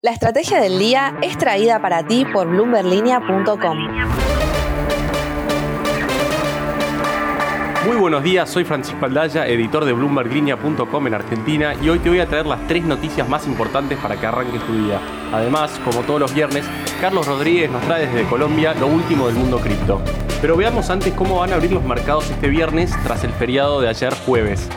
La estrategia del día es traída para ti por bloomberlinia.com. Muy buenos días, soy Francisco Aldaya, editor de bloomberlinia.com en Argentina y hoy te voy a traer las tres noticias más importantes para que arranques tu día. Además, como todos los viernes, Carlos Rodríguez nos trae desde Colombia lo último del mundo cripto. Pero veamos antes cómo van a abrir los mercados este viernes tras el feriado de ayer jueves.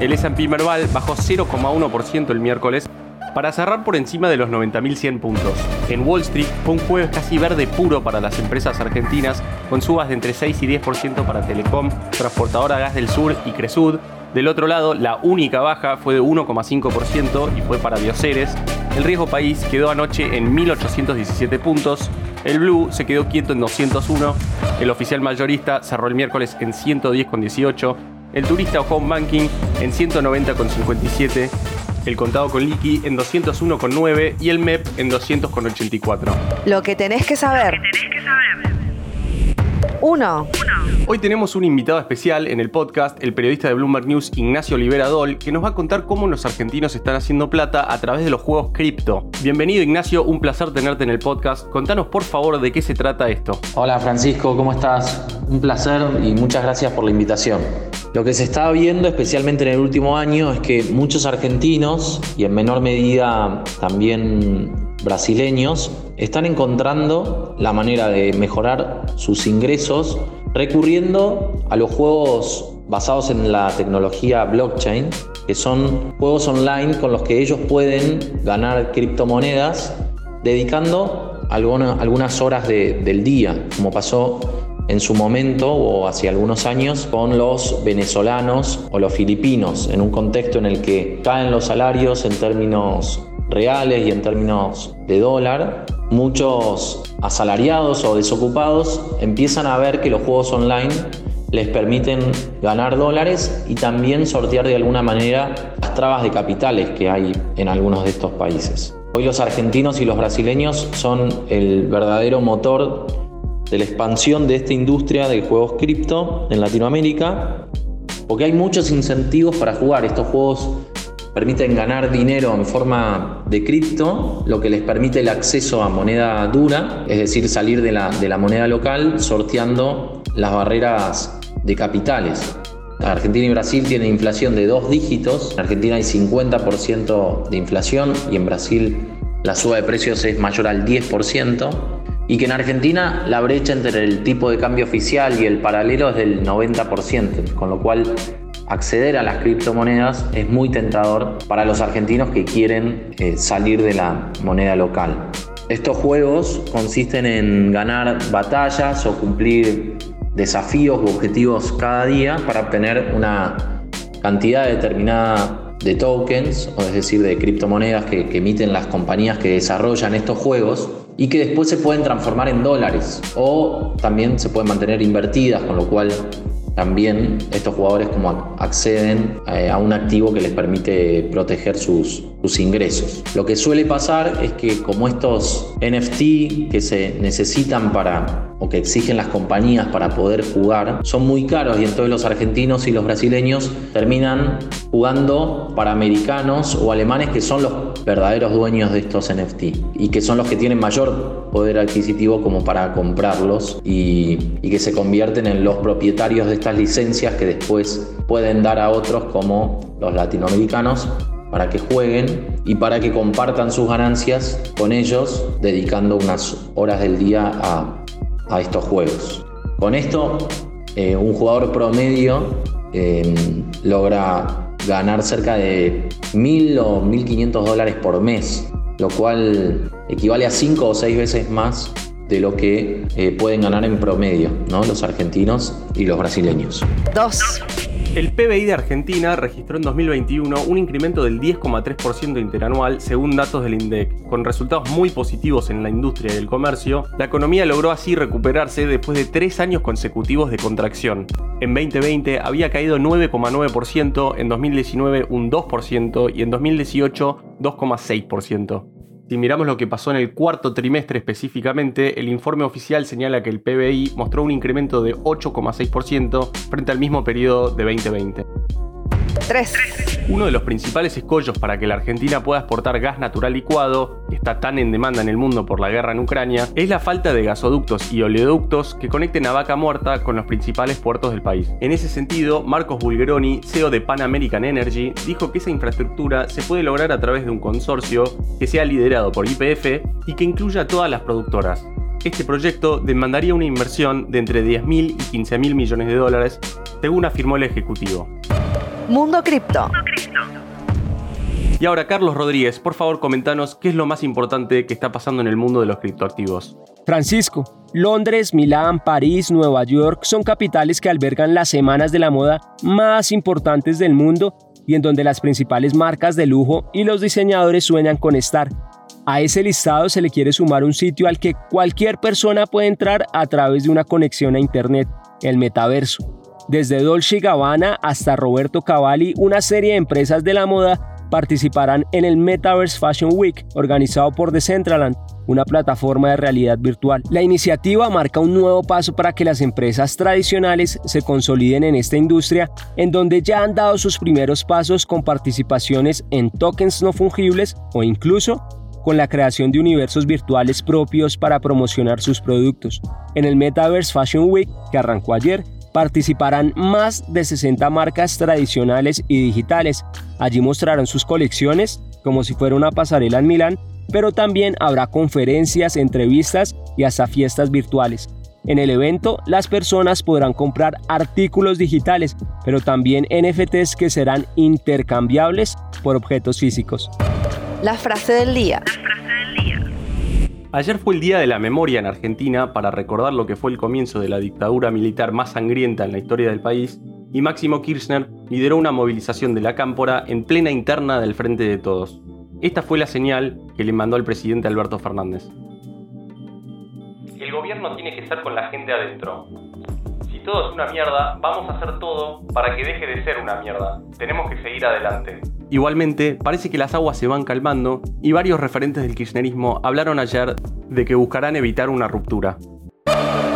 El S&P Merval bajó 0,1% el miércoles para cerrar por encima de los 90.100 puntos. En Wall Street fue un jueves casi verde puro para las empresas argentinas, con subas de entre 6 y 10% para Telecom, Transportadora Gas del Sur y Cresud. Del otro lado, la única baja fue de 1,5% y fue para Bioceres. El riesgo país quedó anoche en 1.817 puntos. El Blue se quedó quieto en 201. El oficial mayorista cerró el miércoles en 110,18. El turista o home banking en 190,57 el contado con liqui en 201,9 y el MEP en 200,84. Lo que tenés que saber. 1. Hoy tenemos un invitado especial en el podcast, el periodista de Bloomberg News Ignacio Liberadol, que nos va a contar cómo los argentinos están haciendo plata a través de los juegos cripto. Bienvenido Ignacio, un placer tenerte en el podcast. Contanos por favor de qué se trata esto. Hola Francisco, ¿cómo estás? Un placer y muchas gracias por la invitación. Lo que se está viendo, especialmente en el último año, es que muchos argentinos y en menor medida también brasileños están encontrando la manera de mejorar sus ingresos recurriendo a los juegos basados en la tecnología blockchain, que son juegos online con los que ellos pueden ganar criptomonedas dedicando algunas horas del día, como pasó en su momento o hace algunos años con los venezolanos o los filipinos, en un contexto en el que caen los salarios en términos reales y en términos de dólar, muchos asalariados o desocupados empiezan a ver que los juegos online les permiten ganar dólares y también sortear de alguna manera las trabas de capitales que hay en algunos de estos países. Hoy los argentinos y los brasileños son el verdadero motor de la expansión de esta industria de juegos cripto en Latinoamérica, porque hay muchos incentivos para jugar. Estos juegos permiten ganar dinero en forma de cripto, lo que les permite el acceso a moneda dura, es decir, salir de la, de la moneda local sorteando las barreras de capitales. Argentina y Brasil tienen inflación de dos dígitos, en Argentina hay 50% de inflación y en Brasil la suba de precios es mayor al 10% y que en Argentina la brecha entre el tipo de cambio oficial y el paralelo es del 90%, con lo cual acceder a las criptomonedas es muy tentador para los argentinos que quieren eh, salir de la moneda local. Estos juegos consisten en ganar batallas o cumplir desafíos u objetivos cada día para obtener una cantidad determinada de tokens, o es decir, de criptomonedas que, que emiten las compañías que desarrollan estos juegos y que después se pueden transformar en dólares o también se pueden mantener invertidas, con lo cual también estos jugadores como acceden eh, a un activo que les permite proteger sus, sus ingresos. Lo que suele pasar es que como estos NFT que se necesitan para o que exigen las compañías para poder jugar son muy caros y entonces los argentinos y los brasileños terminan jugando para americanos o alemanes que son los verdaderos dueños de estos NFT y que son los que tienen mayor poder adquisitivo como para comprarlos y, y que se convierten en los propietarios de licencias que después pueden dar a otros como los latinoamericanos para que jueguen y para que compartan sus ganancias con ellos dedicando unas horas del día a a estos juegos. Con esto, eh, un jugador promedio em, logra ganar cerca de 1.000 o 1.500 dólares por mes, lo cual equivale a 5 o 6 veces más de lo que eh, pueden ganar en promedio ¿no? los argentinos y los brasileños. 2. El PBI de Argentina registró en 2021 un incremento del 10,3% interanual según datos del INDEC. Con resultados muy positivos en la industria y el comercio, la economía logró así recuperarse después de tres años consecutivos de contracción. En 2020 había caído 9,9%, en 2019 un 2% y en 2018 2,6%. Si miramos lo que pasó en el cuarto trimestre específicamente, el informe oficial señala que el PBI mostró un incremento de 8,6% frente al mismo periodo de 2020. 3. Uno de los principales escollos para que la Argentina pueda exportar gas natural licuado, que está tan en demanda en el mundo por la guerra en Ucrania, es la falta de gasoductos y oleoductos que conecten a Vaca Muerta con los principales puertos del país. En ese sentido, Marcos Bulgeroni, CEO de Pan American Energy, dijo que esa infraestructura se puede lograr a través de un consorcio que sea liderado por YPF y que incluya a todas las productoras. Este proyecto demandaría una inversión de entre 10.000 y 15.000 millones de dólares, según afirmó el ejecutivo. Mundo Cripto. Y ahora, Carlos Rodríguez, por favor, comentanos qué es lo más importante que está pasando en el mundo de los criptoactivos. Francisco, Londres, Milán, París, Nueva York son capitales que albergan las semanas de la moda más importantes del mundo y en donde las principales marcas de lujo y los diseñadores sueñan con estar. A ese listado se le quiere sumar un sitio al que cualquier persona puede entrar a través de una conexión a Internet, el metaverso. Desde Dolce Gabbana hasta Roberto Cavalli, una serie de empresas de la moda participarán en el Metaverse Fashion Week, organizado por Decentraland, una plataforma de realidad virtual. La iniciativa marca un nuevo paso para que las empresas tradicionales se consoliden en esta industria, en donde ya han dado sus primeros pasos con participaciones en tokens no fungibles o incluso con la creación de universos virtuales propios para promocionar sus productos. En el Metaverse Fashion Week, que arrancó ayer, participarán más de 60 marcas tradicionales y digitales. Allí mostrarán sus colecciones, como si fuera una pasarela en Milán, pero también habrá conferencias, entrevistas y hasta fiestas virtuales. En el evento, las personas podrán comprar artículos digitales, pero también NFTs que serán intercambiables por objetos físicos. La frase del día. Ayer fue el Día de la Memoria en Argentina para recordar lo que fue el comienzo de la dictadura militar más sangrienta en la historia del país y Máximo Kirchner lideró una movilización de la cámpora en plena interna del Frente de Todos. Esta fue la señal que le mandó al presidente Alberto Fernández. El gobierno tiene que estar con la gente adentro. Si todo es una mierda, vamos a hacer todo para que deje de ser una mierda. Tenemos que seguir adelante. Igualmente, parece que las aguas se van calmando y varios referentes del kirchnerismo hablaron ayer de que buscarán evitar una ruptura.